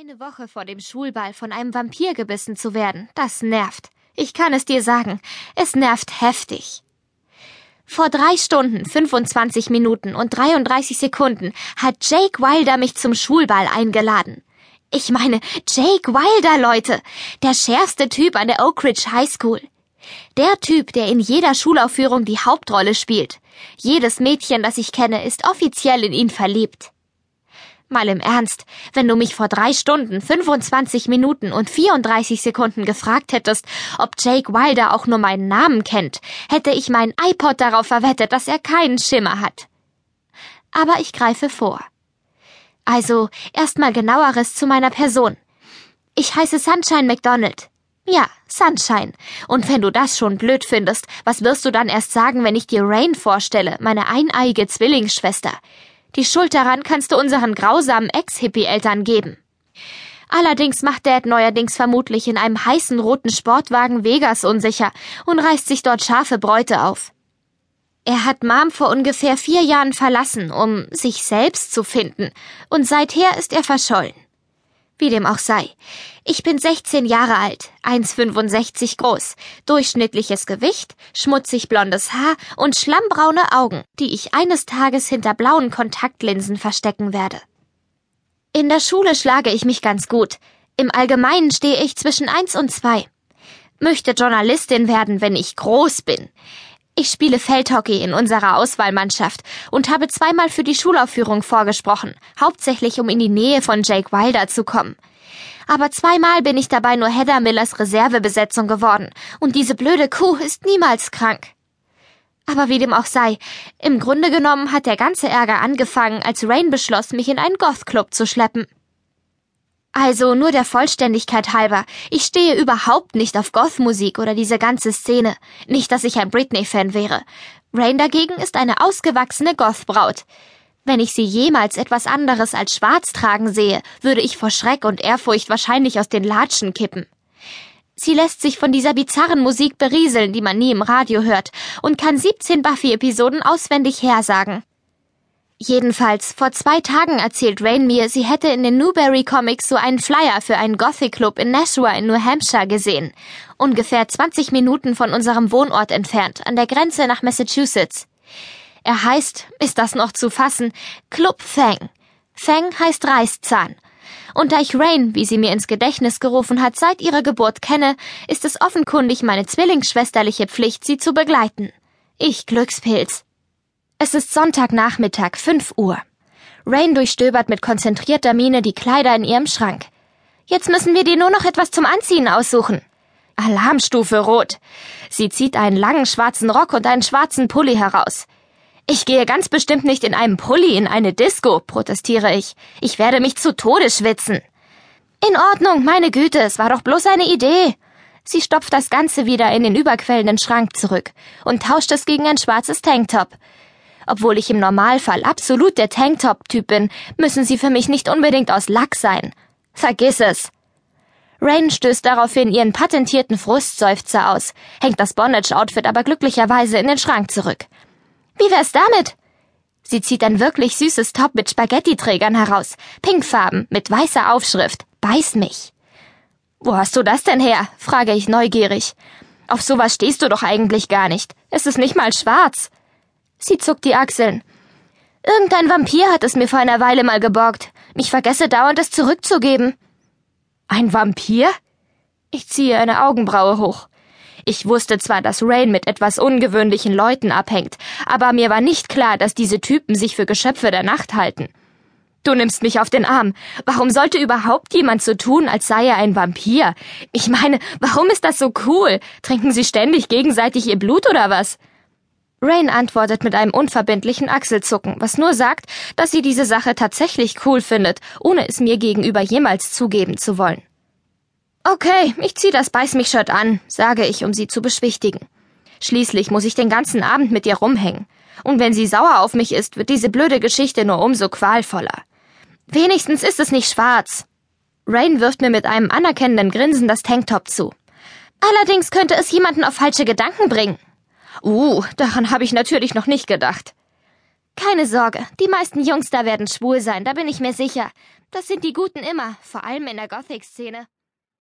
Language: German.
Eine Woche vor dem Schulball von einem Vampir gebissen zu werden, das nervt. Ich kann es dir sagen, es nervt heftig. Vor drei Stunden, 25 Minuten und 33 Sekunden hat Jake Wilder mich zum Schulball eingeladen. Ich meine, Jake Wilder, Leute, der schärfste Typ an der Oak Ridge High School. Der Typ, der in jeder Schulaufführung die Hauptrolle spielt. Jedes Mädchen, das ich kenne, ist offiziell in ihn verliebt. Mal im Ernst, wenn du mich vor drei Stunden, 25 Minuten und 34 Sekunden gefragt hättest, ob Jake Wilder auch nur meinen Namen kennt, hätte ich mein iPod darauf verwettet, dass er keinen Schimmer hat. Aber ich greife vor. Also, erstmal genaueres zu meiner Person. Ich heiße Sunshine McDonald. Ja, Sunshine. Und wenn du das schon blöd findest, was wirst du dann erst sagen, wenn ich dir Rain vorstelle, meine eineige Zwillingsschwester? Die Schuld daran kannst du unseren grausamen Ex-Hippie-Eltern geben. Allerdings macht Dad neuerdings vermutlich in einem heißen roten Sportwagen Vegas unsicher und reißt sich dort scharfe Bräute auf. Er hat Mom vor ungefähr vier Jahren verlassen, um sich selbst zu finden, und seither ist er verschollen. Wie dem auch sei. Ich bin 16 Jahre alt, 1,65 groß, durchschnittliches Gewicht, schmutzig blondes Haar und schlammbraune Augen, die ich eines Tages hinter blauen Kontaktlinsen verstecken werde. In der Schule schlage ich mich ganz gut. Im Allgemeinen stehe ich zwischen 1 und 2. Möchte Journalistin werden, wenn ich groß bin. Ich spiele Feldhockey in unserer Auswahlmannschaft und habe zweimal für die Schulaufführung vorgesprochen, hauptsächlich um in die Nähe von Jake Wilder zu kommen. Aber zweimal bin ich dabei nur Heather Millers Reservebesetzung geworden, und diese blöde Kuh ist niemals krank. Aber wie dem auch sei, im Grunde genommen hat der ganze Ärger angefangen, als Rain beschloss, mich in einen Goth-Club zu schleppen. Also nur der Vollständigkeit halber, ich stehe überhaupt nicht auf Goth-Musik oder diese ganze Szene. Nicht, dass ich ein Britney-Fan wäre. Rain dagegen ist eine ausgewachsene Goth-Braut. Wenn ich sie jemals etwas anderes als schwarz tragen sehe, würde ich vor Schreck und Ehrfurcht wahrscheinlich aus den Latschen kippen. Sie lässt sich von dieser bizarren Musik berieseln, die man nie im Radio hört, und kann 17 Buffy-Episoden auswendig hersagen. Jedenfalls, vor zwei Tagen erzählt Rain mir, sie hätte in den Newberry Comics so einen Flyer für einen Gothic Club in Nashua in New Hampshire gesehen. Ungefähr 20 Minuten von unserem Wohnort entfernt, an der Grenze nach Massachusetts. Er heißt, ist das noch zu fassen, Club Fang. Fang heißt Reißzahn. Und da ich Rain, wie sie mir ins Gedächtnis gerufen hat, seit ihrer Geburt kenne, ist es offenkundig meine zwillingsschwesterliche Pflicht, sie zu begleiten. Ich Glückspilz. Es ist Sonntagnachmittag, 5 Uhr. Rain durchstöbert mit konzentrierter Miene die Kleider in ihrem Schrank. Jetzt müssen wir dir nur noch etwas zum Anziehen aussuchen. Alarmstufe Rot. Sie zieht einen langen schwarzen Rock und einen schwarzen Pulli heraus. Ich gehe ganz bestimmt nicht in einem Pulli in eine Disco, protestiere ich. Ich werde mich zu Tode schwitzen. In Ordnung, meine Güte, es war doch bloß eine Idee. Sie stopft das Ganze wieder in den überquellenden Schrank zurück und tauscht es gegen ein schwarzes Tanktop. Obwohl ich im Normalfall absolut der Tanktop-Typ bin, müssen sie für mich nicht unbedingt aus Lack sein. Vergiss es. Rain stößt daraufhin ihren patentierten Frustseufzer aus, hängt das Bondage-Outfit aber glücklicherweise in den Schrank zurück. Wie wär's damit? Sie zieht ein wirklich süßes Top mit Spaghetti-Trägern heraus, pinkfarben, mit weißer Aufschrift. Beiß mich. Wo hast du das denn her? frage ich neugierig. Auf sowas stehst du doch eigentlich gar nicht. Es ist nicht mal schwarz. Sie zuckt die Achseln. Irgendein Vampir hat es mir vor einer Weile mal geborgt. Ich vergesse dauernd es zurückzugeben. Ein Vampir? Ich ziehe eine Augenbraue hoch. Ich wusste zwar, dass Rain mit etwas ungewöhnlichen Leuten abhängt, aber mir war nicht klar, dass diese Typen sich für Geschöpfe der Nacht halten. Du nimmst mich auf den Arm. Warum sollte überhaupt jemand so tun, als sei er ein Vampir? Ich meine, warum ist das so cool? Trinken sie ständig gegenseitig ihr Blut oder was? Rain antwortet mit einem unverbindlichen Achselzucken, was nur sagt, dass sie diese Sache tatsächlich cool findet, ohne es mir gegenüber jemals zugeben zu wollen. Okay, ich zieh das Beiß mich Shirt an, sage ich, um sie zu beschwichtigen. Schließlich muss ich den ganzen Abend mit ihr rumhängen. Und wenn sie sauer auf mich ist, wird diese blöde Geschichte nur umso qualvoller. Wenigstens ist es nicht schwarz. Rain wirft mir mit einem anerkennenden Grinsen das Tanktop zu. Allerdings könnte es jemanden auf falsche Gedanken bringen. Uh, daran habe ich natürlich noch nicht gedacht. Keine Sorge, die meisten Jungs da werden schwul sein, da bin ich mir sicher. Das sind die Guten immer, vor allem in der Gothic-Szene.